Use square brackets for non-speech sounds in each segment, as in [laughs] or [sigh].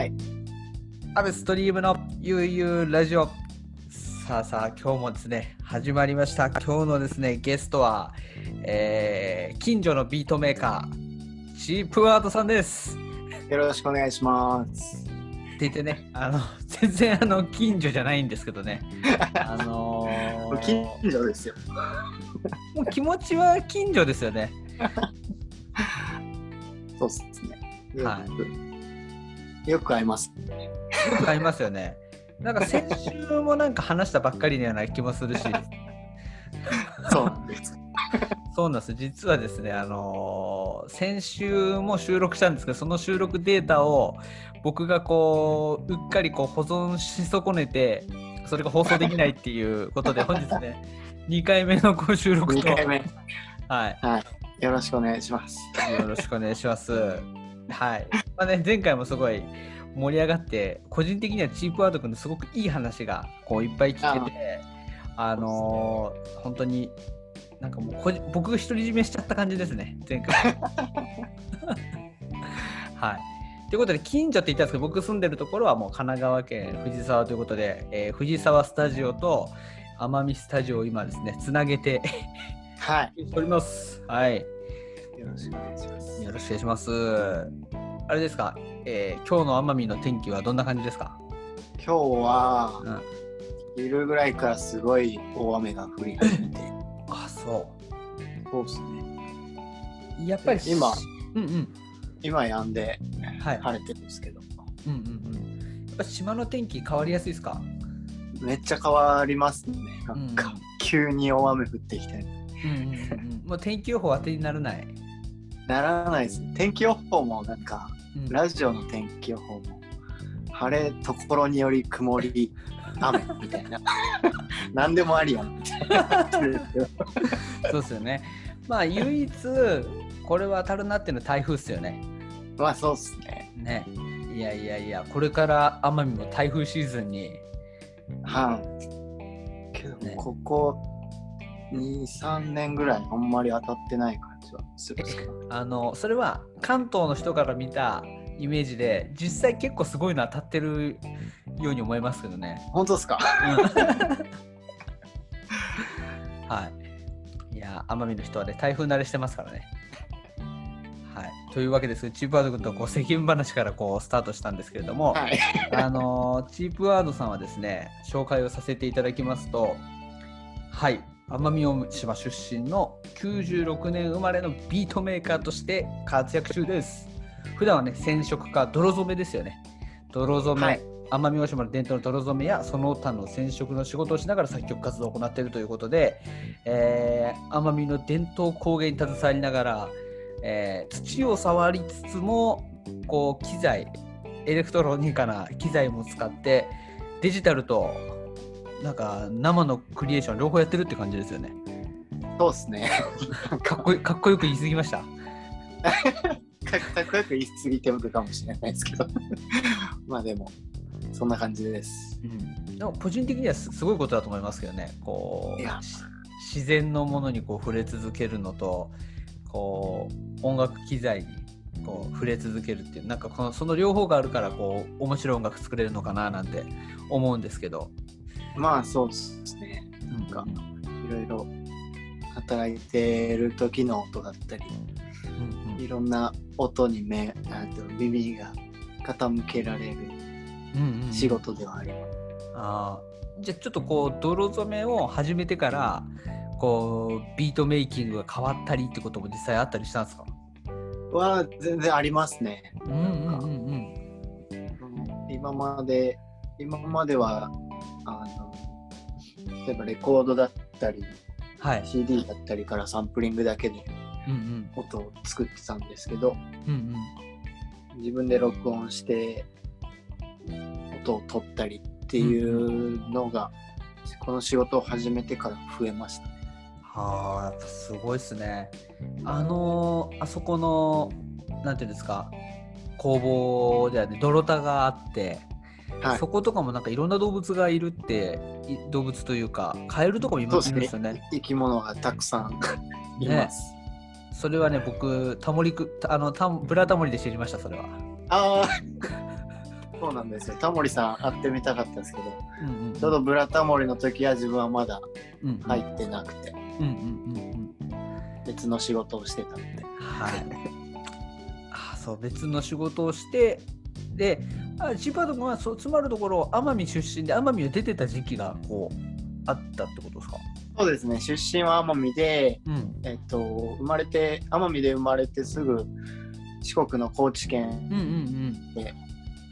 はい。アベストリームの悠々ラジオ。さあさあ、今日もですね、始まりました。今日のですね、ゲストは、えー、近所のビートメーカー、チープワードさんです。よろしくお願いします。って言ってね、あの、[laughs] 全然あの、近所じゃないんですけどね。[laughs] あのー近所ですよ。もう気持ちは近所ですよね。[laughs] そうっすね。はよく会います。よく買いますよね。なんか先週もなんか話したばっかりのような気もするし、そうなんです。そうなんです。実はですね、あのー先週も収録したんですけど、その収録データを僕がこう、うっかりこう保存し損ねて、それが放送できないっていうことで、本日ね、[laughs] 2回目のご収録と、2回目。はい、はい。よろしくお願いします。よろしくお願いします。はい。まあね、前回もすごい盛り上がって、個人的にはチープワード君のすごくいい話がこういっぱい聞けて、あのー本当になんかもうこじ僕が独り占めしちゃった感じですね、前回。[laughs] はい。ということで、近所って言ったんですけど、僕住んでるところはもう神奈川県藤沢ということで、えー藤沢スタジオと奄美スタジオを今ですね、つなげてはしております。はい。い。よろしくお願いします。よろしくお願いします。あれですか、えー今日の奄美の天気はどんな感じですか、今日はうん、昼ぐらいからすごい大雨が降り始めて。[laughs] あ、そそうっすね。う。やっぱり今うんうん。今やんではい。晴れてるんですけど、うんうんうん。やっぱ島の天気変わりやすいですか？めっちゃ変わりますね。なうんんか、急に大雨降ってきて。うんうんうんうん。もう天気予報当てにならない。ならないです。天気予報もなんか、うんラジオの天気予報も晴れところにより曇り [laughs] 雨みたいな [laughs] 何でもありやんみたいなそうですよね。まあ唯一これは当たるなっていうのは台風っすよね。まあそうっすねね。いやいやいや、これから奄美も台風シーズンに。はいけどねここ23年ぐらいあんまり当たってない感じはするんですけどあのそれは関東の人から見たイメージで実際結構すごいの当たってるように思いますけどね。本当ですか？[laughs] はい。いや奄美の人はね台風慣れしてますからね。はい。というわけですチープワード君とこう世間話からこうスタートしたんですけれども、はいあのチープワードさんはですね紹介をさせていただきますとはい奄美大島出身の96年生まれのビートメーカーとして活躍中です。普段はね染色家泥染めですよね。泥染め、はい。奄美大島の伝統の泥染めやその他の染色の仕事をしながら作曲活動を行っているということで、えー奄美の伝統工芸に携わりながら、えー土を触りつつもこう機材エレクトロニカな機材も使ってデジタルとなんか生のクリエーション両方やってるって感じですよね。そうっすねかっこいいかっこよく言い過ぎました。かかっこよく言い過ぎてるかもしれないですけどまあでもそんな感じですうん、でも個人的にはすすごいことだと思いますけどね。こいう自然のものにこう触れ続けるのとこう音楽機材にこう触れ続けるっていうなんかこのその両方があるからこう面白い音楽作れるのかななんて思うんですけど。まあそうですね。なんかいろいろ働いてる時の音だったりうんうん。いろんな音に目あと耳が傾けられるうんうん。仕事ではあります。あー。じゃあちょっとこう泥染めを始めてからこうビートメイキングが変わったりってことも実際あったりしたんですか？は全然ありますね。うんうんうんうん。今まで今まではあの例えばレコードだったりはい。CD だったりからサンプリングだけでうんうん。音を作ってたんですけどうんうん。自分で録音して音を取ったりっていうのが、この仕事を始めてから増えました。ね。はあやっぱすごいっすね。あのーあそこのなんていうんですか工房ではね。泥田があって、はい。そことかもなんかいろんな動物がいるってい動物というかカエルとかもいますすねね。生き物がたくさん [laughs] います。それはね僕タモリくあのタブラタモリで知りましたそれは。あ [laughs] そうなんですよ。タモリさん会ってみたかったんですけど、うんうんちょうどブラタモリの時は自分はまだうん入ってなくて、うんうんうんうん別の仕事をしてたので。はい。あそう別の仕事をしてであ千葉君はそうつまるところ奄美出身で奄美を出てた時期がこうあったってことですか？そうですね。出身は奄美で、うん。えっと、生まれて、奄美で生まれてすぐ四国の高知県で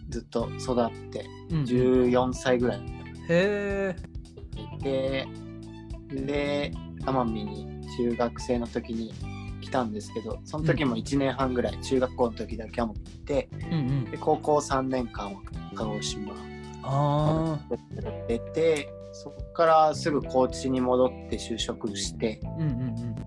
ずっと育って、うんうん。へ14歳ぐらい。え。で、で、奄美に中学生の時に来たんですけど、その時も1年半ぐらい、中学校の時だけ奄美に行って、うんうん。で高校3年間は鹿児島あ出て、そこからすぐ高知に戻って就職して、あうんうんうん。で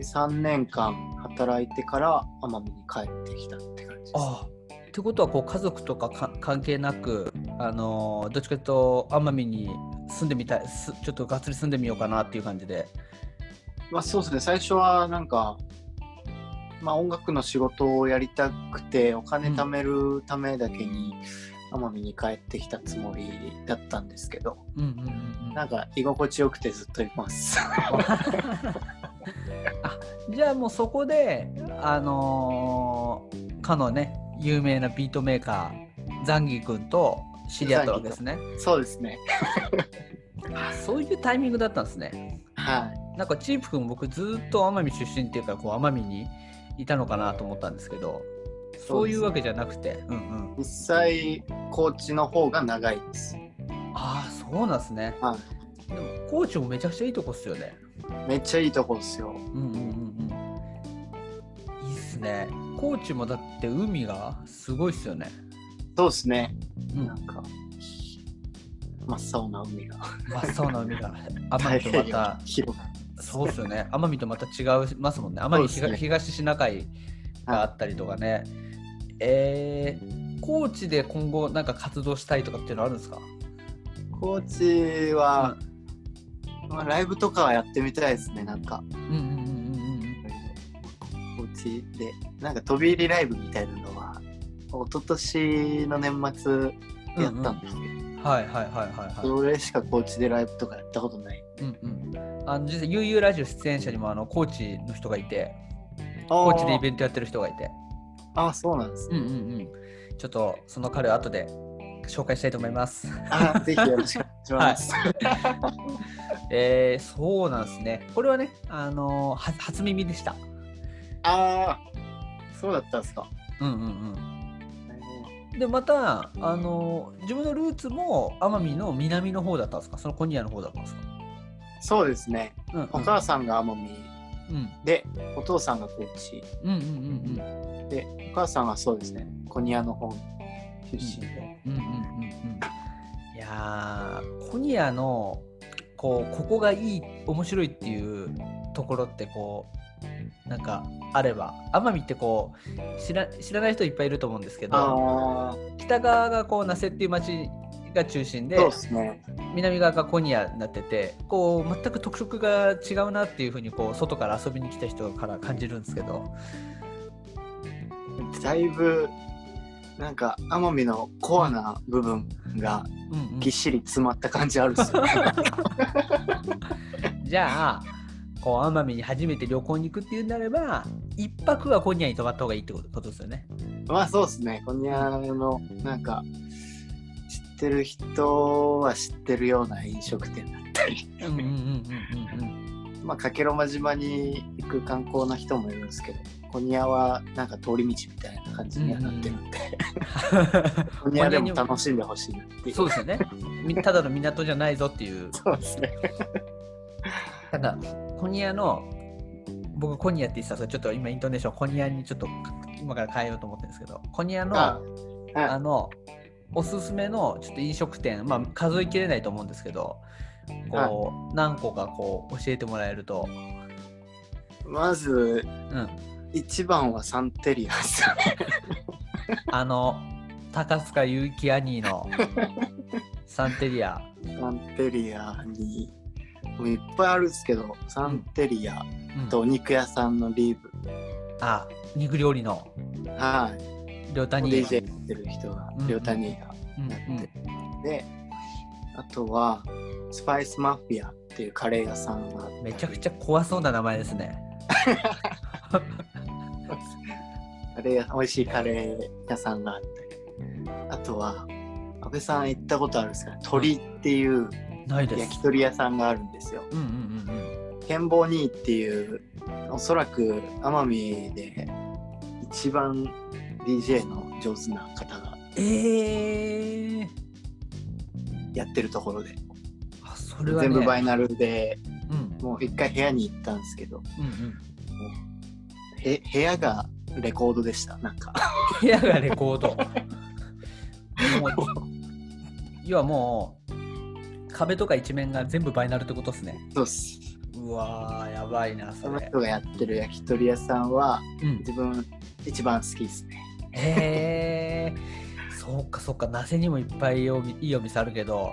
3年間働いてから奄美に帰ってきたって感じです。あってことはこう家族とかか関係なくあのーどっちかというと奄美に住んでみたいすちょっとがっつり住んでみようかなっていう感じで。まあそうですね、最初はなんか、まあ音楽の仕事をやりたくて、お金貯めるためだけに奄美に帰ってきたつもりだったんですけど、うんうんうんうんなんか居心地よくてずっといます。[laughs] あじゃあもうそこであのーかのね有名なビートメーカーザンギ君と知り合ったわけですねそうですね。[laughs] あそういうタイミングだったんですねはい。なんかチープ君僕ずっと奄美出身っていうかこう奄美にいたのかなと思ったんですけどそういうわけじゃなくてうんうん実際、高知の方が長いです。ああそうなんですねはでも高知もめちゃくちゃいいとこっすよねい。めっちゃいいとこですよ。うんうんうんうんいいっすね高知もだって海がすごいっすよねそうですね。うんなんか、真っ青な海が。真っ青な海が奄美とまた広がそうっすよね。奄美とまた違いますもんね。奄美東,、ね。東シナ海があったりとかね、えー、高知で今後なんか活動したいとかっていうのあるんですか？高知は、まあ、ライブとかはやってみたいですね、なんか。うんうんうんうん高知で、なんか飛び入りライブみたいなのは、一昨年の年末うんやったんですけど、うんはいはいはいはいはい。それしか高知でライブとかやったことない。うんうんあの実際 UU ラジオ出演者にもあの高知の人がいて高知でイベントやってる人がいて。ああ、そうなんですね。うんうんうん。ちょっとその彼を後で紹介したいと思います。ああ、ぜひよろしくお願いします。えー、そうなんですね。これはねあのーは初耳でした。ああ、そうだったんですか。うんうんうん。でまたあの自分のルーツも奄美の南の方だったんですか？そのコニアの方だったんですか、そうですね。うんうん、お母さんが奄美。うん。で、お父さんが高知。うんうんうんで、お母さんはそうですね、コニアの方。出身で。うんうんうんうんうん。いやーコニアのこうここがいい面白いっていうところってこうなんかあれば奄美ってこう知ら知らない人いっぱいいると思うんですけど北側がこう那勢っていう町が中心でそうですね。南側がコニアになっててこう全く特色が違うなっていうふうにこう外から遊びに来た人から感じるんですけどだいぶ、なんか、奄美のコアな部分がぎっしり詰まった感じあるっすよね。[laughs] じゃあこう奄美に初めて旅行に行くっていうんであれば一泊はコニアに泊まった方がいいってことですよね。まあそうですね、コニアの、なんか、知ってる人は知ってるような飲食店だったり、うんうんうんうんうんうんまあ、かけろま島に行く観光の人もいるんですけど、コニアはなんか通り道みたいな感じにはなってるんで、コニアでも楽しんでほしいなっていう。そうですよね。みただの港じゃないぞっていう。そうですね。ただコニアの僕コニアって言ってたんですけどちょっと今イントネーションコニアにちょっと今から変えようと思ってるんですけどコニアのああのおすすめのちょっと飲食店まあ数えきれないと思うんですけどこう何個かこう教えてもらえると、まず、うん、一番はサンテリアですよね。[laughs] あの高塚結城兄のサンテリア、サンテリアに、もういっぱいあるんですけど、サンテリアうん。とお肉屋さんのリーブ、あ肉料理の。はい。両谷。DJ やってる人がうん、両谷がやって。であとはスパイスマフィアっていうカレー屋さんがめちゃくちゃ怖そうな名前ですね。カレー屋美味しいカレー屋さんがあったりあとは安倍さん行ったことあるんですかね。鳥っていう。焼き鳥屋さんがあるんですよ。うんうんうんうん。っていうおそらく奄美で一番 DJ の上手な方がえー、やってるところで、あそれは、ね、全部バイナルでうん。もう一回部屋に行ったんですけどうんうん、へ部屋がレコードでしたなんか。[laughs] 部屋がレコード。[laughs] 要はもう壁とか一面が全部バイナルってことですね。そうっす。うわーやばいなそれ。その人がやってる焼き鳥屋さんはうん、自分一番好きですねへえそうかそうか那瀬にもいっぱいいいお店あるけど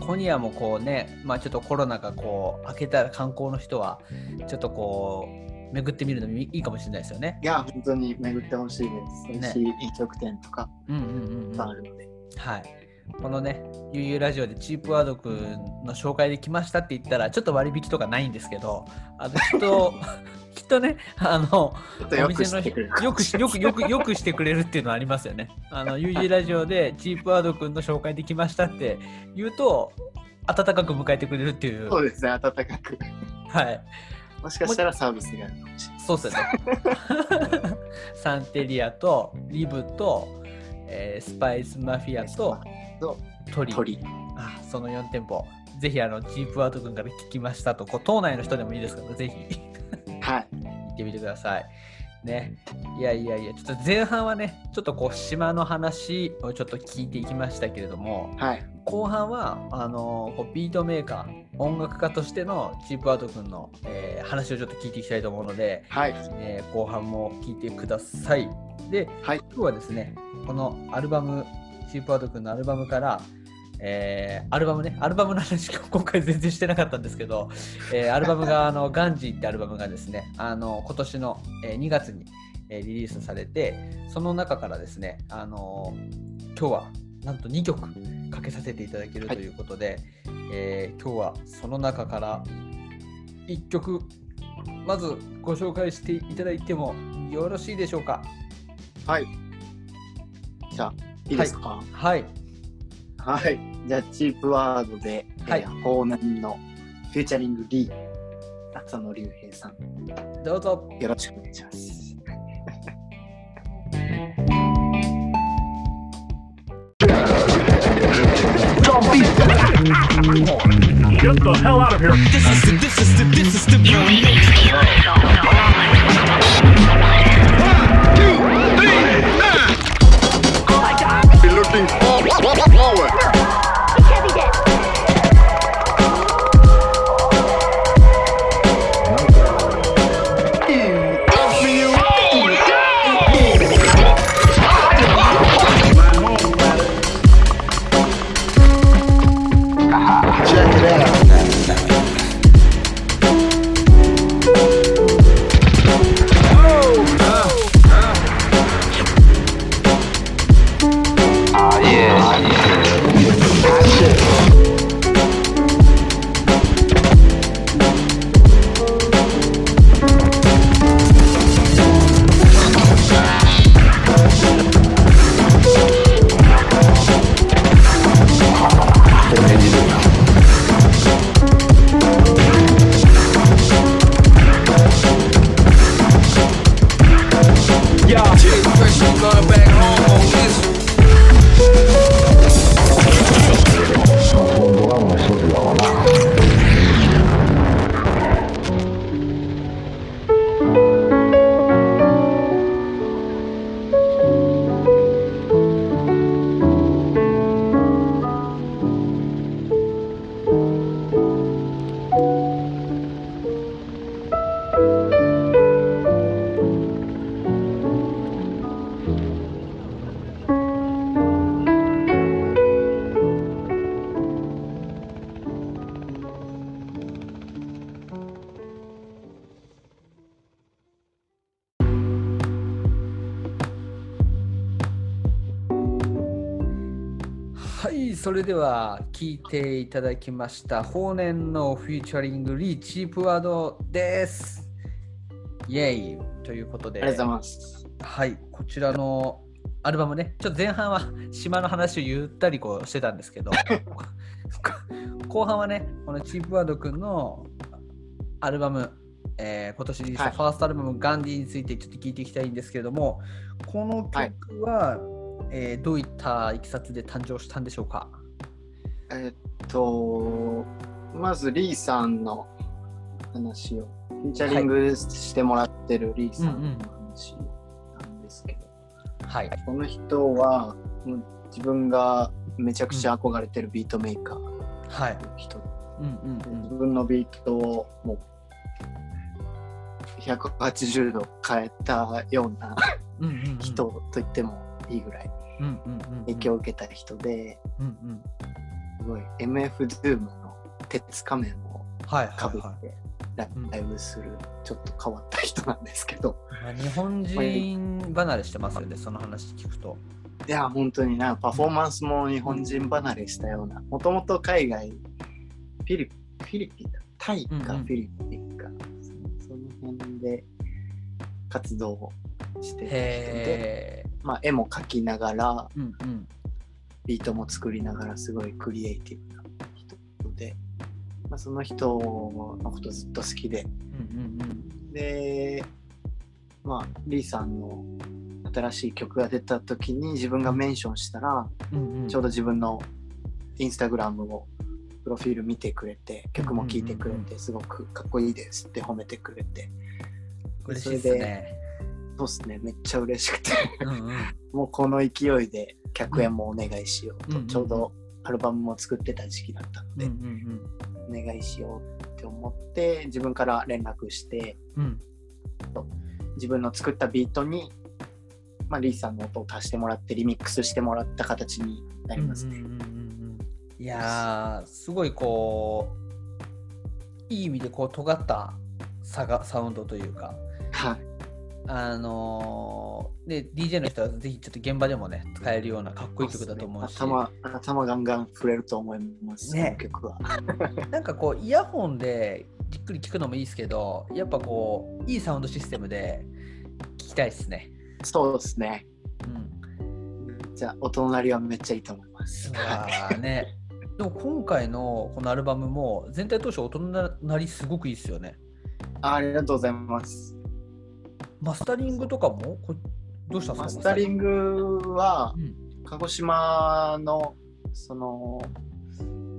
コニアもこうねまあちょっとコロナがこう明けたら観光の人はちょっとこう巡ってみるのもいいかもしれないですよね。いや本当に巡ってほしいですしい飲食店とかうんうんうん、うん。あるので、はい。このね、ゆうゆうラジオでチープワードくんの紹介で来ましたって言ったら、ちょっと割引とかないんですけど、あのと、きっとね、あの、よくしてくれるよくしよくよくよくしてくれるっていうのはありますよね。あの、ゆうゆうラジオでチープワードくんの紹介で来ましたって言うと、温かく迎えてくれるっていう。そうですね温かくはい。もしかしたらサービスがあるかもしれないそうっすよね。[laughs] サンテリアとリブと、えースパイスマフィアととトリ。鳥あその4店舗、ぜひあのチープワード君から聞きましたと、こう島内の人でもいいですから、ぜひはい行ってみてください。ね。いやいやいや、ちょっと前半はね、ちょっとこう島の話をちょっと聞いていきましたけれども、はい後半はあのこうビートメーカー、音楽家としてのチープワード君の、えー話をちょっと聞いていきたいと思うので、はいえー後半も聞いてください。で、はい今日はですね、このアルバム、チープワード君のアルバムから、えーアルバムね、アルバムの話、[laughs] 今回全然してなかったんですけど、えーアルバムが、あの、ガンジーってアルバムがですね、あの、今年の、えー2月に、えーリリースされて、その中からですね、あの今日はなんと2曲かけさせていただけるとい。うことで、えー今日はその中から1曲、まずご紹介していただいてもよろしいでしょうか？はい。じゃあいいですか？はい。はい、じゃあチープワードで、はいえー、法年のフューチャリング D 浅野隆平さんどうぞ。よろしくお願いします。Get the hell out of here. This is the, this is the, this is the beauty. 聞いていただきました。法年のフューチャリングリーチープワードです。イェイ。ということで、ありがとうございます。はい、こちらのアルバムね、ちょっと前半は島の話をゆったりこうしてたんですけど、[laughs] 後半はね、このチープワードくんのアルバム、えー今年リリースしたはい。ファーストアルバム、ガンディについてちょっと聞いていきたいんですけれども、この曲は、えーどういったいきさつで誕生したんでしょうか？えっと、まずリーさんの話を、フィーチャリングしてもらってるリーさんの話なんですけど、はい。この人はもう自分がめちゃくちゃ憧れてるビートメーカー。のはい。人、うんうん自分のビートをもう180度変えたような人と言ってもいいぐらい影響を受けた人で、うんうん。すごい MF ドゥームの鉄仮面をはいかぶってライブするちょっと変わった人なんですけど、まあ日本人離れしてますよね、その話聞くと。いや本当になパフォーマンスも日本人離れしたようなもともと海外フィリフィリピンだタイかうんうんフィリピンか、その辺で活動をしてる人で。まあ、絵も描きながらうんうん。ビートも作りながらすごいクリエイティブな人で、まあ、その人のことずっと好きでうんうんでまあリーさんの新しい曲が出た時に自分がメンションしたら、うんうんうん。ちょうど自分のインスタグラムをプロフィール見てくれて曲も聴いてくれうんうんてすごくかっこいいですって褒めてくれて嬉しいですね。そうっすねめっちゃ嬉しくてうんうん。[laughs] もうこの勢いで100円もお願いしようと、うんちょうどアルバムも作ってた時期だったのうんで、うんお願いしようって思って自分から連絡してうん。うん。自分の作ったビートに、まあ、リーさんの音を足してもらってリミックスしてもらった形になりますね。うんうんうんうんいやー、すごいこう、いい意味でこう尖ったサガサウンドというか、はいあのーで、DJ の人はぜひちょっと現場でもね、使えるようなかっこいい曲だと思うし、頭頭ガンガン触れると思います、ね曲は。[laughs] なんかこう、イヤホンでじっくり聞くのもいいですけど、やっぱこう、いいサウンドシステムで聞きたいですね。そうですね。うん。じゃあ、お隣はめっちゃいいと思います。うわーね。でも今回のこのアルバムも全体通して音のなりすごくいいですよね。あありがとうございます。マスタリングとかも？こどうしたんですか？マスタリングはう、ん。鹿児島の、その、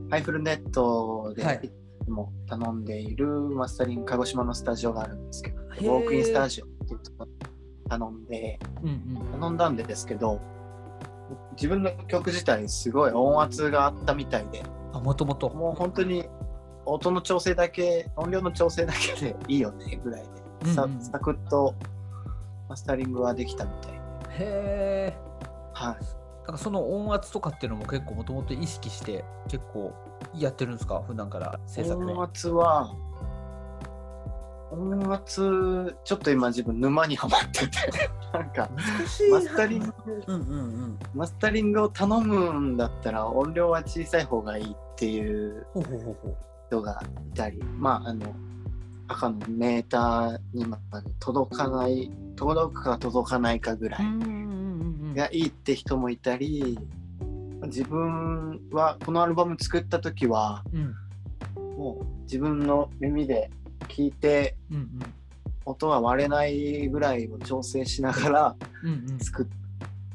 ハイフルネットではい。も頼んでいるマスタリング、鹿児島のスタジオがあるんですけど、ウォークインスタジオっていうところ頼んで、うんうん。頼んだんですけど、自分の曲自体すごい音圧があったみたいで、あ、もともと。もう本当に音の調整だけ、音量の調整だけでいいよねぐらいで、さうんうんサクッとマスタリングはできたみたいで、へえ。はい。なんかその音圧とかっていうのも結構もともと意識して結構やってるんですか？普段から制作で。音圧は、音圧、ちょっと今自分沼にはまってて、[laughs] なんか、マスタリング、うんうんうん。マスタリングを頼むんだったら音量は小さい方がいいっていうほうほうほうほう。人がいたり、まあ、あの、赤のメーターにまで届かない、届くか届かないかぐらいうんうんうんうん。がいいって人もいたり、自分はこのアルバム作った時は、うんもう自分の耳で聞いて、うん音が割れないぐらいを調整しながらうんうんうん。作っ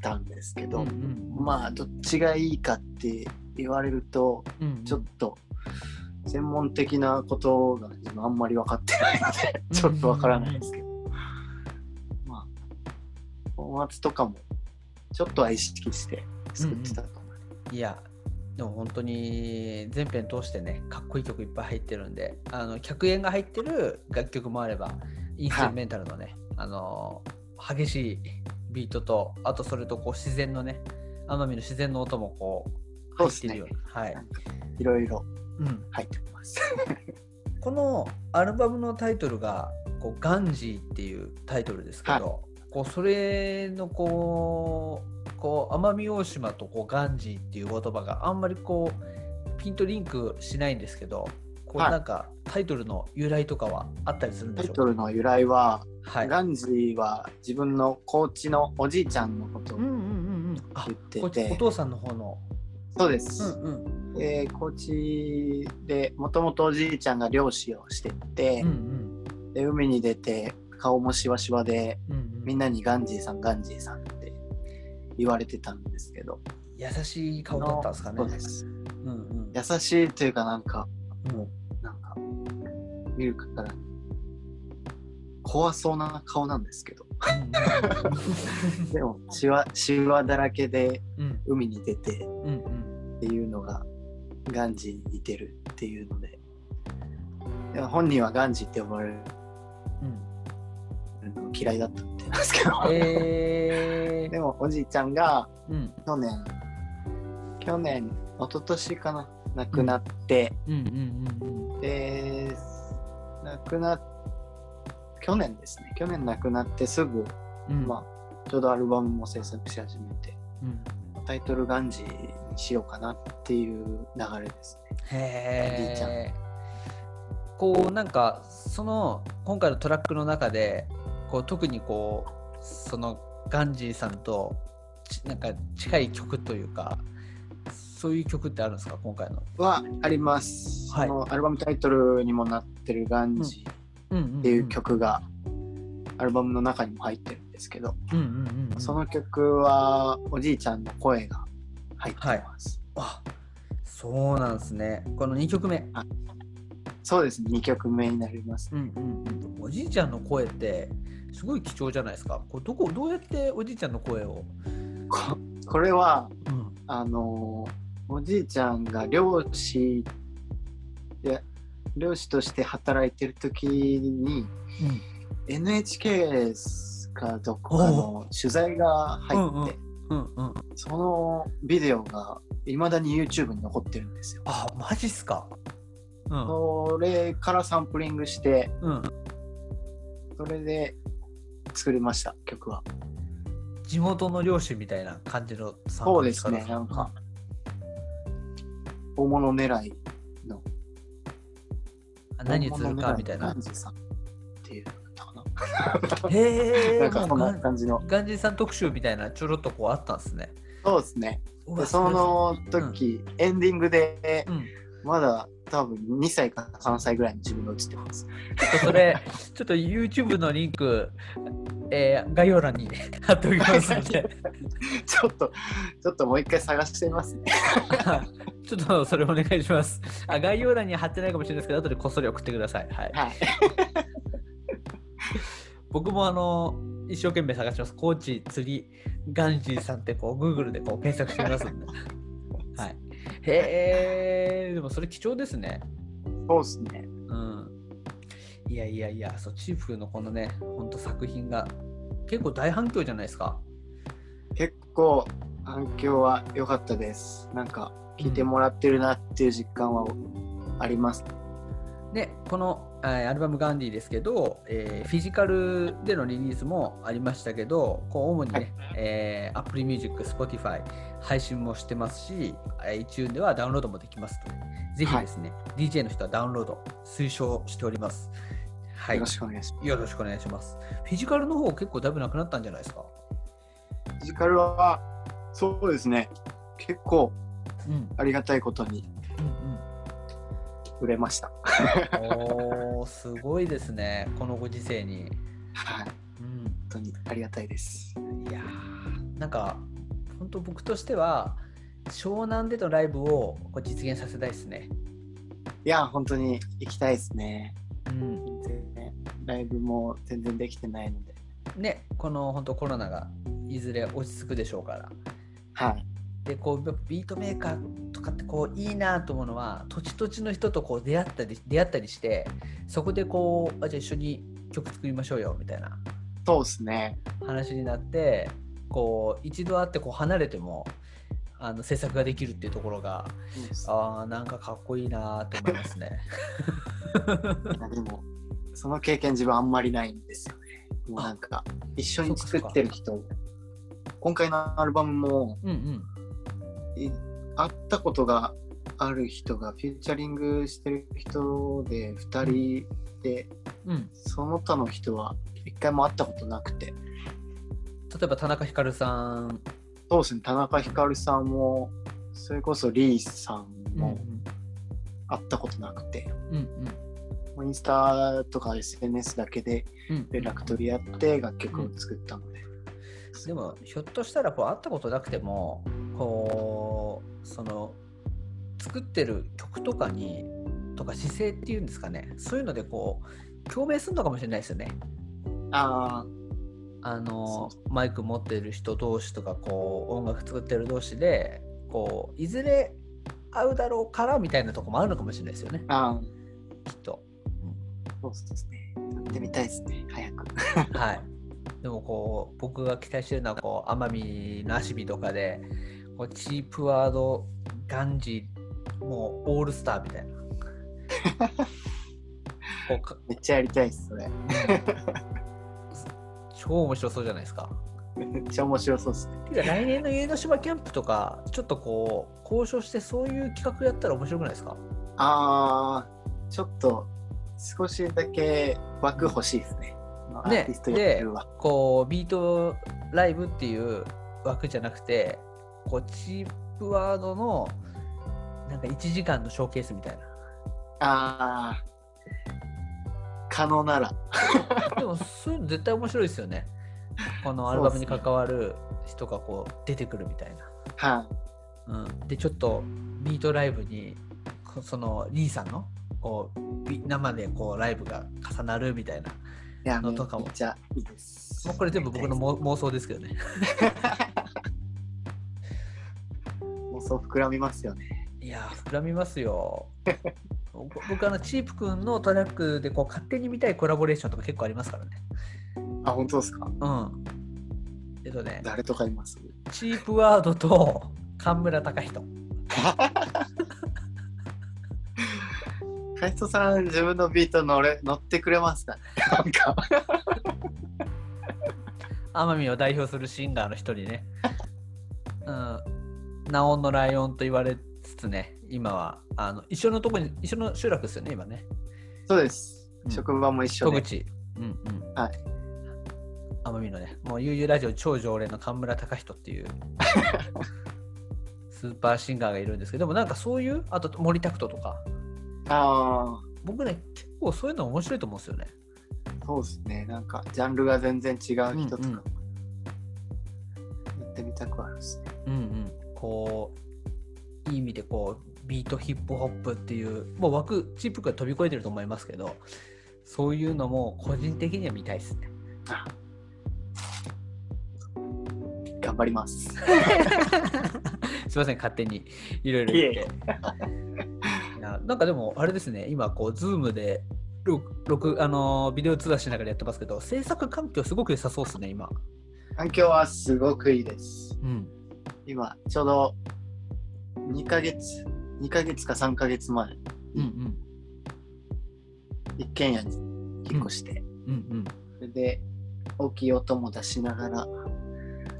たんですけど、うんうんまあどっちがいいかって言われるとうんうんちょっと専門的なことが自分あんまり分かってないのでちょっと分からないですけど、まあ音圧とかもちょっとは意識して作ってたと思う、いや、でも本当に全編通してね、かっこいい曲いっぱい入ってるんで、あの客演が入ってる楽曲もあれば、インストゥルメンタルのね、あの激しいビートと、あとそれとこう自然のね、奄美の自然の音もこう入ってるような。はい。いろいろうん、入ってます [laughs] このアルバムのタイトルがこうガンジーっていうタイトルですけど、こうそれのこうこう奄美大島とこうガンジーっていう言葉があんまりこうピンとリンクしないんですけどこうはいなんかタイトルの由来とかはあったりするんタイでしょうか？トルの由来は、はい。ガンジーは自分のコーチのおじいちゃんのことをうんうんうんうん。あ言ってこてお父さんの方の。そうでうす。んうん。で高知でもともとおじいちゃんが漁師をしてて、うんうん。で海に出て顔もしわしわでうんうん、みんなにガンジーさんガンジーさんって言われてたんですけど優しい顔だったんですかね。そうですうんうん。優しいというかなんかうんもうなんか見るから怖そうな顔なんですけどでもしわしわだらけでうん。海に出てっていうのがガンジーに似てるっていうので。本人はガンジーって呼ばれる。うん。の嫌いだったみたいなんですけど、え [laughs] でもおじいちゃんがー、うん。去年去年一昨年かな亡くなって、うんうんうんうん。で亡くな去年ですね。去年亡くなってすぐ、うん。まあちょうどアルバムも制作し始めてうん。タイトルガンジーにしようかなっていう流れですね。へおじいちゃえ。こうなんかその今回のトラックの中でこう特にこうそのガンジーさんとちなんか近い曲というかそういう曲ってあるんですか？今回の。はあります、はい。そのアルバムタイトルにもなってるガンジーっていう。曲がアルバムの中にも入ってるんですけど、うんうんうんうん、その曲はおじいちゃんの声が入ってます、あそうなんですね。この2曲目。そうですね2曲目になりますうんうんうん、おじいちゃんの声ってすごい貴重じゃないですか。これどこどうやっておじいちゃんの声を？ここれはうんあのおじいちゃんが漁師で漁師として働いてる時に NHK かどこかの取材が入って、うんうんうん、そのビデオがいまだに YouTube に残ってるんですよ。あマジっすか？うんそれからサンプリングしてうん、それで作りました曲は。地元の漁師みたいな感じのサウンそうですねなんか大物狙い何するかみたいなっていう。[laughs] へえ。なんかそんな感じの。ガンジーさん特集みたいなちょろっとこうあったんですね。そうですね。その時、エンディングでうん、まだ多分2歳か3歳ぐらいの自分が映ってます。ちょっとそれ、ちょっと YouTube のリンク、えー概要欄に [laughs] 貼っておきますので、[laughs] ちょっと、ちょっともう一回探してみますね。[laughs] ちょっとそれお願いします。あ概要欄に貼ってないかもしれないですけど、後でこっそり送ってください。はい、はい。僕もあの一生懸命探します。コーチ釣りガンジーさんってこう Google でこう検索してみますんで。はい、へえ、でもそれ貴重ですね。そうですね。うん。いやいやいや、そうチーフのこのね、本当作品が結構大反響じゃないですか。結構反響は良かったです。なんか聞いてもらってるなっていう実感はあります。で、このえーアルバム「ガンディ」ですけど、えーフィジカルでのリリースもありましたけど、こう主にね、えー Apple Music、Spotify 配信もしてますし、iTune ではダウンロードもできますので、ぜひですね、DJ の人はダウンロード推奨しております。はい。よろしくお願いします。よろしくお願いします。フィジカルの方結構だいぶなくなったんじゃないですか？フィジカルは、そうですね。結構うん。ありがたいことにうん売れました。うん、おー、すごいですね、このご時世に。はい。うん。本当にありがたいです。いやーなんか本当僕としては湘南でのライブをこう実現させたいですね。いや、本当に行きたいですね。うん、全然ライブも全然できてないので。ねこの本当コロナがいずれ落ち着くでしょうから。はい。でこうビートメーカーとかってこういいなと思うのは土地土地の人とこう出会ったり出会ったりしてそこでこうあじゃあ一緒に曲作りましょうよみたいなそうですね。話になってこう一度会ってこう離れてもあの制作ができるっていうところがああなんかかっこいいなと思いますね。[laughs] でも、その経験自分あんまりないんですよね。もうなんか、一緒に作ってる人今回のアルバムもうんうん。い会ったことがある人がフューチャリングしてる人で2人で、うん。その他の人は一回も会ったことなくて例えば田中ひかるさん。そうですね田中ひかるさんもそれこそリーさんも会ったことなくて、うんうん。インスタとか SNS だけでうん。連絡取り合って楽曲を作ったので、でもひょっとしたらこう会ったことなくてもこうその作ってる曲とかにとか姿勢っていうんですかね。そういうのでこう共鳴するのかもしれないですよね。ああのそマイク持ってる人同士とかこう音楽作ってる同士でこういずれ会うだろうからみたいなとこもあるのかもしれないですよね。ー。あきっと。ーそうですね。やってみたいですね早く。はい。でもこう僕が期待してるのはこう奄美の足火とかでこうチープワードガンジもうオールスターみたいな。[laughs] めっちゃやりたいですそれ超面白そうじゃないですか。めっちゃ面白そうですね。来年の家の島キャンプとかちょっとこう交渉してそういう企画やったら面白くないですか？あーちょっと少しだけ枠欲しいですね。アねーティストやってるわ。こうビートライブっていう枠じゃなくてこうチープワードのなんか1時間のショーケースみたいな。あー可能ならでもそういうの絶対面白いですよね。このアルバムに関わる人がこう出てくるみたいはいな。うん、でちょっとビートライブにこそのリーさんのこうビ生でこうライブが重なるみたいな。のとかもめっちゃいいですもうこれ全部僕のも妄想ですけどね。[laughs] 妄想膨らみますよねいやー膨らみますよ。[laughs] 僕僕あのチープくんのトラックでこう勝手に見たいコラボレーションとか結構ありますからね。あ本当ですか？うん。えっとね、誰とかいます？チープワードと [laughs] 神村隆人。カイトさん自分のビート乗れ乗ってくれますかね？なんか [laughs] 奄美を代表するシンガーの一人ね。うん。ナオンのライオンと言われつつね、今はあの一緒のとこに、一緒の集落ですよね、今ね。そうです、うん職場も一緒で戸口。うんうん。はい。奄美のね、もう悠々ラジオ超常連の神村隆人っていう [laughs] スーパーシンガーがいるんですけど、でもなんかそういう、あと森拓人とか、ああ僕ね、結構そういうの面白いと思うんですよね。そうですねなんかジャンルが全然違う人とかもうんうんやってみたくはあるですねうんうん。こう、いい意味でこう、ビートヒップホップっていう、もう枠、チップが飛び越えてると思いますけど、そういうのも個人的には見たいですね。あ頑張ります [laughs] すいません、勝手にいろいろ言って。いやなんかでも、あれですね、今、こう、 Zoomで、録録あのービデオ通話しながらやってますけど、制作環境すごく良さそうですね、今。環境はすごくいいですうん。今ちょうど2ヶ月2ヶ月か3ヶ月前うんうん。一軒家に引っ越して、うんうん。それで大きい音も出しながら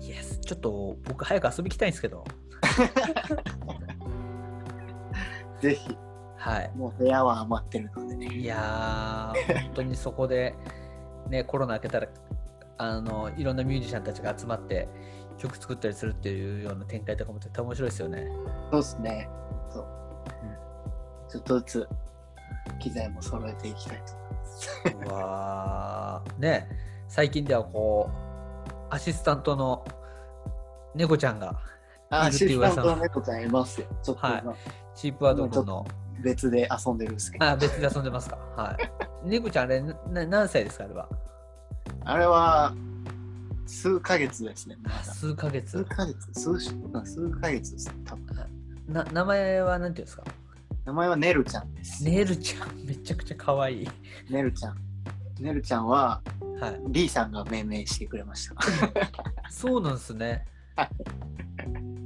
イエス、ちょっと僕、早く遊び行きたいんですけど。[laughs] ぜひはい。もう部屋は余ってるのでねいやー、本当にそこで、ね、コロナ明けたら、あの、いろんなミュージシャンたちが集まって、曲作ったりするっていうような展開とかも絶対面白いですよね。そうですね。そう、ちょっとずつ機材も揃えていきたいと思います。うわー。ね、最近ではこう、アシスタントの猫ちゃんが、いるっていう噂シスタントの猫ちゃんいますよ。ちょっとはい。今チープワード君の、別で遊んでるんですけど。あ、別で遊んでますか。はい。猫ちゃん、あれ、な何歳ですか、あれは？あれは数ヶ月ですね数ヶ月数。ヶ月数し数ヶ月ですね多分な名前は何ていうんですか？名前はねるちゃんですネルちゃん、めちゃくちゃ可愛い。ねるちゃんねるちゃんははい。リーさんが命名してくれました [laughs] そうなんですねはい。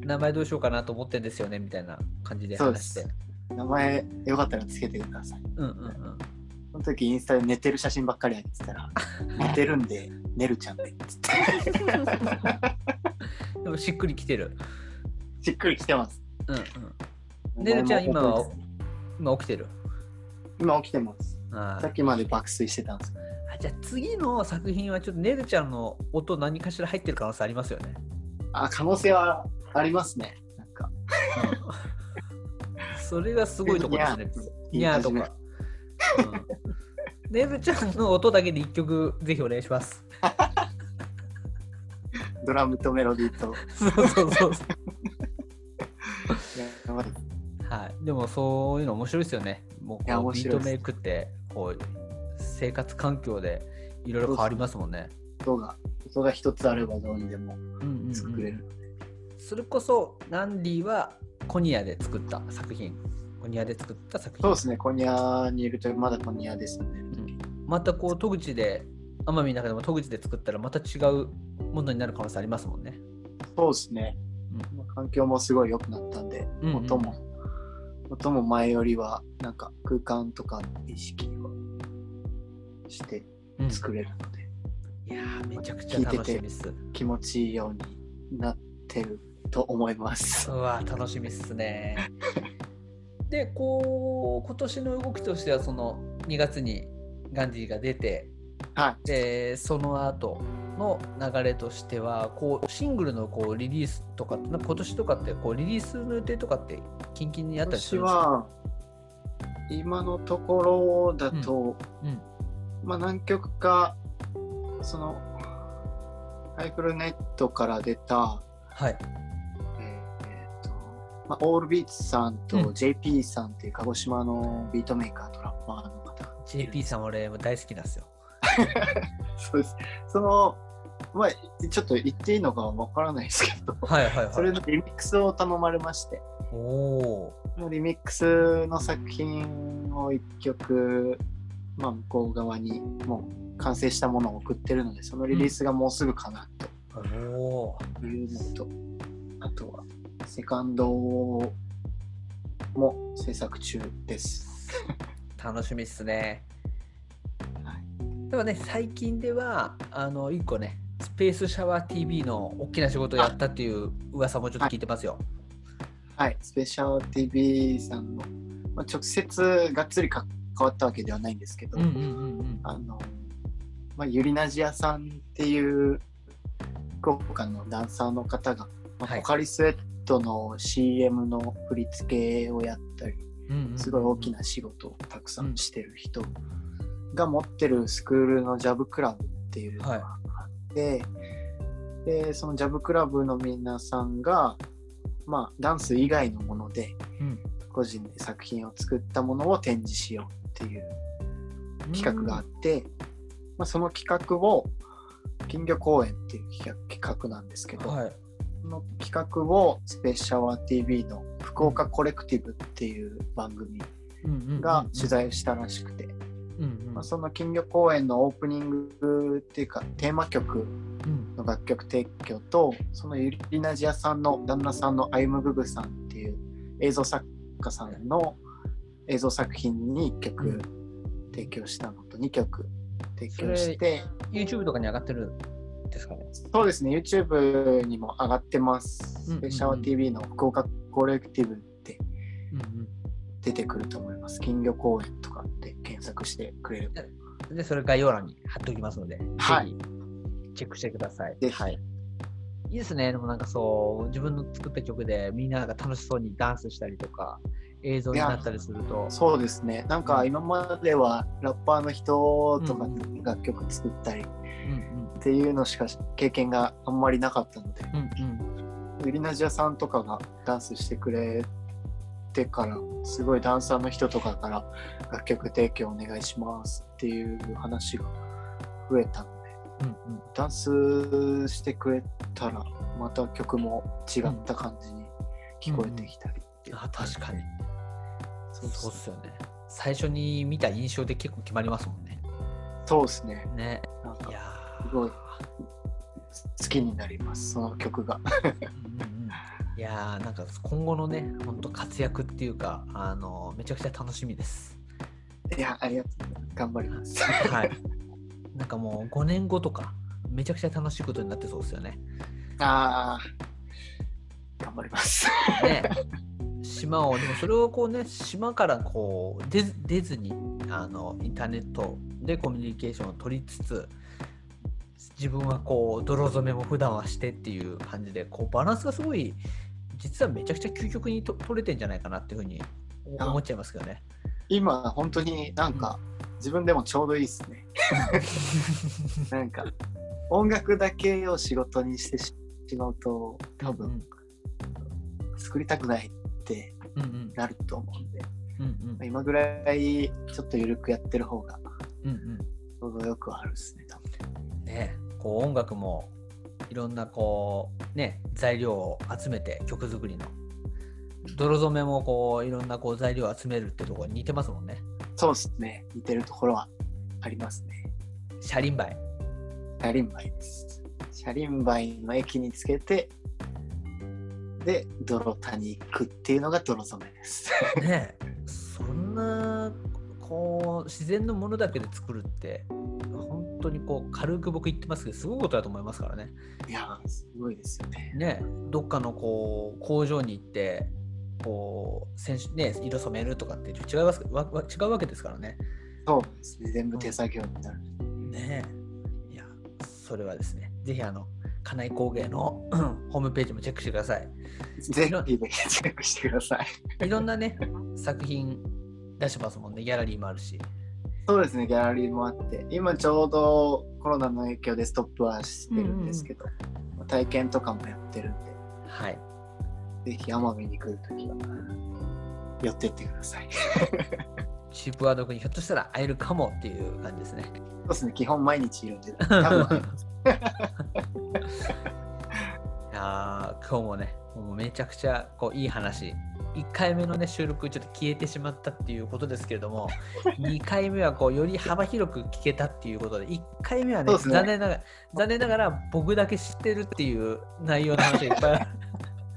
名前どうしようかなと思ってんですよねみたいな感じで話してす。名前よかったらつけてくださいうんうんうん。その時インスタで寝てる写真ばっかりあげてたら [laughs] 寝てるんでねるちゃん [laughs] でっつってしっくりきてる。しっくりきてます。うんうん。ねるちゃん、今は、今起きてる？今起きてます。あさっきまで爆睡してたんです。あじゃあ次の作品はちょっとねるちゃんの音何かしら入ってる可能性ありますよね。あ、可能性はありますね。なんか。[laughs] それがすごいとこですね。いいにゃーとか。うん、ねるちゃんの音だけで一曲ぜひお願いします。[laughs] ドラムとメロディーと。そうそうそうそう。や [laughs] はい。でもそういうの面白いですよね。もうこうビートメイクってこう生活環境でいろいろ変わりますもんね。音が、音が一つあればどうにでもうんうんうん作れる。それこそナンディはコニアで作った作品。コニアで作った作品。そうですね、コニアにいるとまだコニアですね。またこう戸口で奄美の中でも戸口で作ったらまた違うものになる可能性ありますもんね。そうですね。環境もすごい良くなったんで、うんうん音も、音も前よりは、なんか空間とかの意識をしてうん作れるので、いやーめちゃくちゃ楽しみです。気持ちいいようになってると思いますう。わー楽しみっすね。でこう今年の動きとしてはその2月にガンディが出てはい。でその後の流れとしてはこうシングルのこうリリースとか今年とかってこうリリースの予定とかってキンキンにあったりす私るんですか？は、今のところだと、うん。まあ何曲か、その、ハイフルネットから出た、はい。えーとまあ、オールビーツさんうとん JP さんっていう鹿児島のビートメーカーとラッパーの JP さん俺も大好きなんですよ。[laughs] そうです。その、まあ、ちょっと言っていいのかわからないですけど、はいはいはい。それのリミックスを頼まれまして、おリミックスの作品を一曲、まあ、向こう側にもう完成したものを送ってるので、そのリリースがもうすぐかなというのと、あとは、セカンドも制作中です。楽しみっすね。はいでもね最近ではあの1個ねスペースシャワー TV の大きな仕事をやったっていう噂もちょっと聞いてますよ。はい、スペシャル TV さんの、まあ、直接がっつりか関わったわけではないんですけど、うんうんうんうん。あの、まあ、ユリナジアさんっていう福岡のダンサーの方が、まあはいポカリスエットの CM の振り付けをやったり、すごい大きな仕事をたくさんしてる人が持ってるスクールのジャブクラブっていうのがあって、でそのジャブクラブの皆さんが、まあ、ダンス以外のものでうん。個人で作品を作ったものを展示しようっていう企画があって、まあ、その企画を金魚公演っていう企画企画なんですけど、はい。その企画をスペシャワー TV の福岡コレクティブっていう番組が取材をしたらしくて、まあ、その金魚公演のオープニングっていうかテーマ曲うんの楽曲提供とそのユリナジアさんの旦那さんのアイムググさんっていう映像作家さんの映像作品に1曲提供したのと2曲提供して、YouTube とかに上がってるんですかね。そうですね。YouTube にも上がってます、うんうんうん。スペシャワー TV の福岡コレクティブってうん出てくると思います。金魚公演とかって検索してくれれば。うん、で、それ概要欄に貼っておきますので、はい。ぜひチェックしてください。はい。いいですね。でもなんかそう、自分の作った曲でみんなが楽しそうにダンスしたりとか、映像になったりすると、そうですね。なんか今まではラッパーの人とかうん楽曲作ったりうんっていうのしか経験があんまりなかったのでうんうんユリナジアさんとかがダンスしてくれてからすごいダンサーの人とかから楽曲提供お願いしますっていう話が増えたのでうんうんダンスしてくれたらまた曲も違った感じに聞こえてきたりっていうあ確かに。そうそうっですすよね。最初に見た印象で結構決まりますもんね。そうですねね。ごい好きになりますその曲がいやーなんか今後のね、本当活躍っていうか、あのめちゃくちゃ楽しみです。いやありがとう頑張りますはい。なんかもう5年後とか、めちゃくちゃ楽しいことになってそうですよね。ああ頑張ります。ね、島を、でもそれをこうね、島からこう出ず出ずにあのインターネットでコミュニケーションを取りつつ、自分はこう泥染めも普段はしてっていう感じで、こうバランスがすごい、実はめちゃくちゃ究極にと取れてんじゃないかなっていうふうにあ思っちゃいますけどね。今、本当になんか、自分でもちょうどいいですね。[laughs] なんか、音楽だけを仕事にしてしまうと、多分、作りたくないってうんうん。なると思うんで、うんうん。今ぐらいちょっと緩くやってる方がうんうん。ちょうどよくはあるですね、多分。ね、こう音楽もいろんなこうね材料を集めて曲作りの泥染めもこういろんなこう材料を集めるってところに似てますもんねそうですね。似てるところはありますね。車輪梅車輪梅です。車輪梅の液につけて、で、泥田に行くっていうのが泥染めです。ねそんなこう自然のものだけで作るって本当にこう軽く僕言ってますけどすごいことだと思いますからねいやー、すごいですよね。ねどっかのこう工場に行ってこう選手ね色染めるとかって違います？わわ違うわけですからねそうですね。全部手作業になる。ねえ。いや、それはですね、ぜひあの、金井工芸の [coughs] ホームページもチェックしてください。ぜひぜひチェックしてください。いろんなね、作品出してますもんね、ギャラリーもあるし。そうですね、ギャラリーもあって、今ちょうどコロナの影響でストップはしてるんですけど、体験とかもやってるんで、はい。ぜひ奄美に来るときは寄ってってください。チープワード君にひょっとしたら会えるかもっていう感じですね。そうですね、基本毎日いるんで、多分 [laughs] いやー今日もね、もうめちゃくちゃこういい話。1回目のね収録ちょっと消えてしまったっていうことですけれども [laughs] 2回目はこうより幅広く聞けたっていうことで1回目はねね。残念ながら残念ながら僕だけ知ってるっていう内容の話がいっぱいある。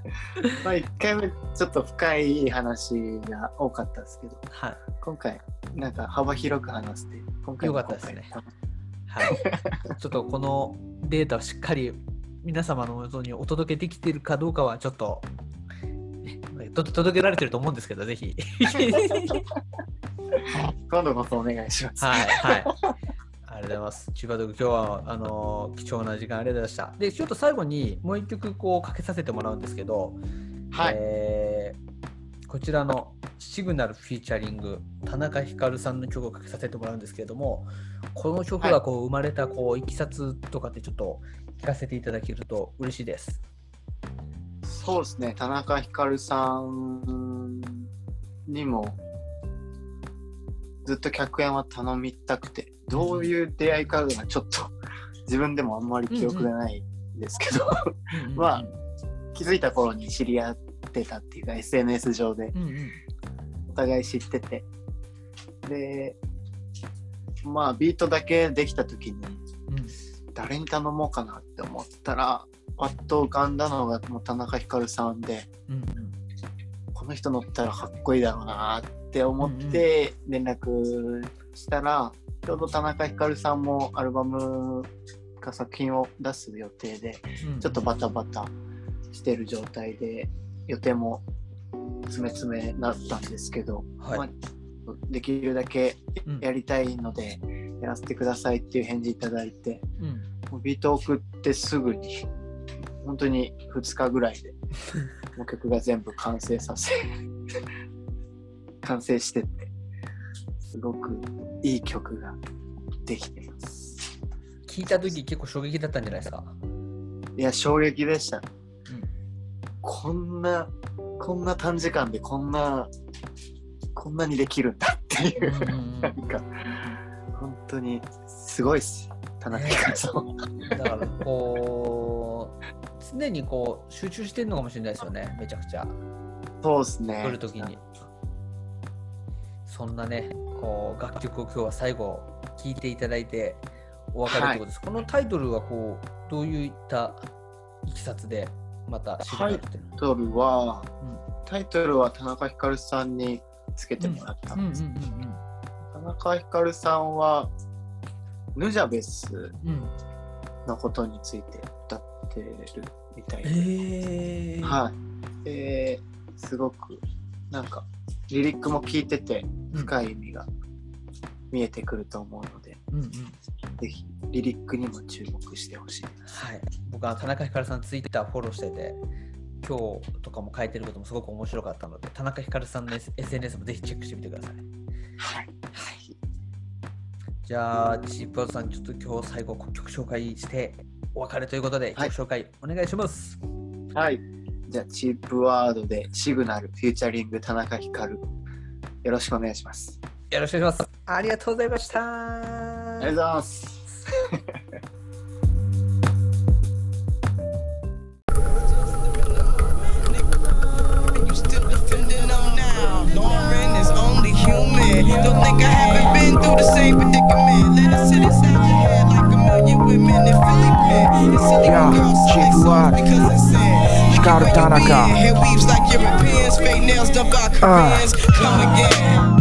[laughs] まあ1回目ちょっと深い話が多かったですけど、はい。今回なんか幅広く話して、今回もよかったですね。今はい、ちょっとこのデータをしっかり皆様のもとにお届けできているかどうかはちょっと、ね、と届けられてると思うんですけど、ぜひ。今度こそお願いします。はい、はい。ありがとうございます。千葉ドグ、今日はあの貴重な時間ありがとうございました。で、ちょっと最後にもう一曲こうかけさせてもらうんですけど、はいえーこちらのシグナルフィーチャリング田中ひかるさんの曲をかけさせてもらうんですけれどもこの曲がこう生まれたこういきさつとかってちょっと聞かせていただけると嬉しいです。そうですね、田中ひかるさんにもずっと客演は頼みたくて、どういう出会いかがちょっと [laughs] 自分でもあんまり記憶がないんですけど、[laughs] まあ気づいた頃に知り合ってたっていうか SNS 上で。お互い知ってて、で、まあビートだけできた時にうん。誰に頼もうかなって思ったら、パッと浮かんだのがもう田中ひかるさんで、うんうん。この人乗ったらかっこいいだろうなって思って連絡したら、ちょうど田中ひかるさんもアルバムか作品を出す予定で、うんちょっとバタバタしてる状態で、予定も詰め詰めなったんですけど、はい。まあできるだけうん。やりたいので、やらせてくださいっていう返事いただいて、うん。ビートを送ってすぐに、本当に2日ぐらいで、[laughs] もう曲が全部完成させ、[laughs] 完成してて、すごくいい曲ができてます。聞いた時結構衝撃だったんじゃないですか？いや、衝撃でした。うんこんな、こんな短時間でこんな、こんなにできるんだっていう、うんなんか、本当にすごいっす。田中さんは。だからこう常にこう集中してるのかもしれないですよねめちゃくちゃ。そうですね。撮るときに。そんなねこう楽曲を今日は最後聴いていただいてお別れということです、このタイトルはこうどういったいきさつでまた知られてるタイトルは、タイトルは田中ひかるさんにつけてもらったうん。うんんです。うん。田中ひかるさんは、ヌジャベスうん。うんのことについて歌ってるみたいえで、ー、はい。ですごくなんかリリックも聞いてて深い意味が見えてくると思うので、うんうん。ぜひリリックにも注目してほしいです。はい。僕は田中ひかるさんツイッターフォローしてて、今日とかも書いてることもすごく面白かったので、田中ひかるさんの SNS もぜひチェックしてみてください。はい。じゃあ、チープアウトさん、ちょっと今日最後曲紹介してお別れということで、はい、紹介お願いします。はい。じゃあ、チップワードでシグナル、フューチャリング、田中ひかる。よろしくお願いします。よろしくお願いします。ありがとうございました。ありがとうございます。women in yeah, Chicago Tanaka. Hair weaves like Europeans, fake nails uh. Koreans. Come again.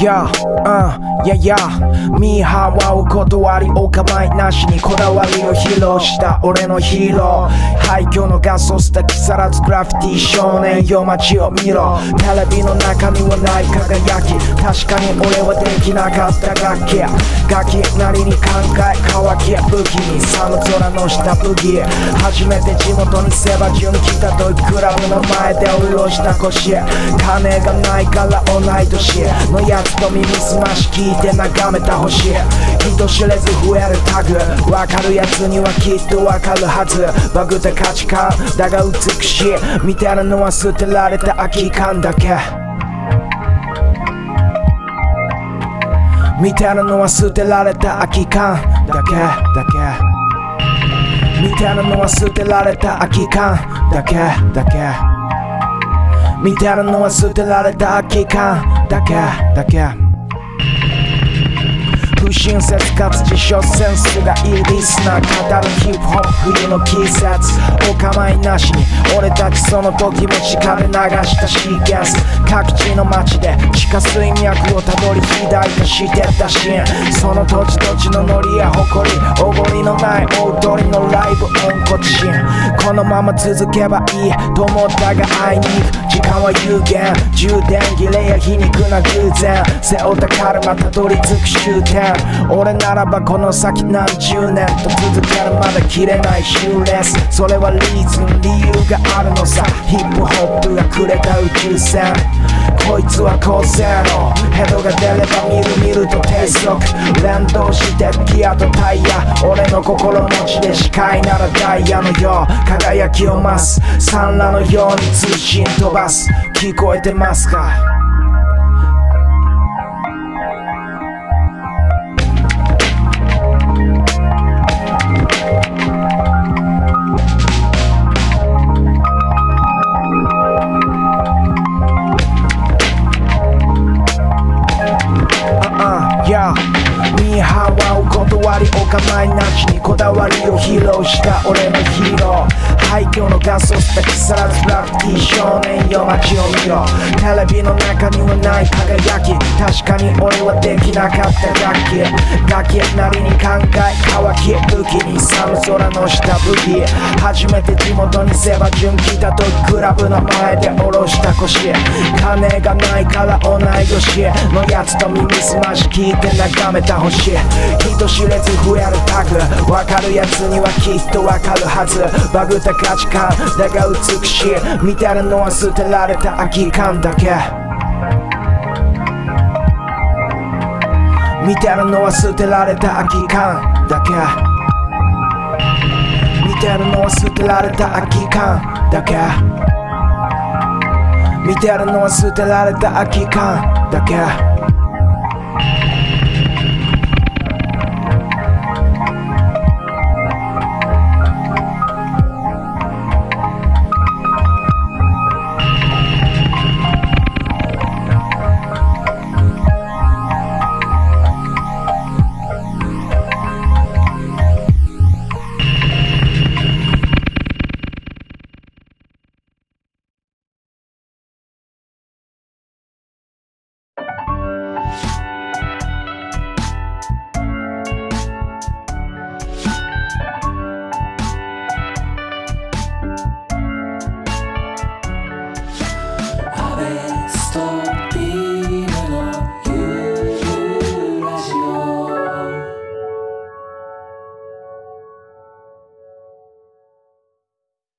Yeah. うん、ややミーハーはお断りお構いなしにこだわりを披露した。俺のヒーロー。廃墟のガソスタ木更津グラフィティ少年よ街を見ろ。テレビの中にはない輝き。確かに俺はできなかった楽器楽器なりに考え乾き武器に寒空の下ブギ初めて地元にセバジュン来た時クラブの前で下ろした腰。金がないから同い年。のやつと耳すまし聞いて眺めた星。人知れず増えるタグ。わかるやつにはきっとわかるはず。バグった価値観だが美しい。みたいなのは捨てられた空き缶だけ。みたいなのは捨てられた空き缶だけ。だけ。みたいなのは捨てられた空き缶だけ。だけ。みたいなのは捨てられた空き缶だけ。だけ。不親切かつ自称センスがいいリスナー語るヒップホップ冬の季節お構いなしに俺たちその時も地下で流したシーケンス各地の街で地下水脈をたどり肥大化してたシーンその土地土地のノリや誇りおごりのない大通りのライブ温故知このまま続けばいいと思ったが会いに行く時間は有限充電切れや皮肉な偶然背負ったカルマたどり着く終点俺ならばこの先何十年と続けるまだ切れないシューレス。それはリーズン理由があるのさ。ヒップホップがくれた宇宙船。こいつは高性能ヘドが出ればみるみると低速連動してギアとタイヤ。俺の心持ちで視界ならダイヤのよう。輝きを増す。産卵のように通信飛ばす。聞こえてますか？だわりを披露した俺のヒーロー。廃墟のガソスタ木更津グラフィティ少年よ街を見ろテレビの中にはない輝き確かに俺はできなかった楽器楽器なりに考え乾き武器に寒空の下武器初めて地元にセバジュン来た時クラブの前で下ろした腰金がないから同い年のやつと耳すまし聞いて眺めた星人知れず増えるタグわかるやつにはきっとわかるはずバグった価値観だが美しい。みたいなのは捨てられた空き缶だけ。みたいなのは捨てられた空き缶だけ。みたいなのは捨てられた空き缶だけ。みたいなのは捨てられた空き缶だけ。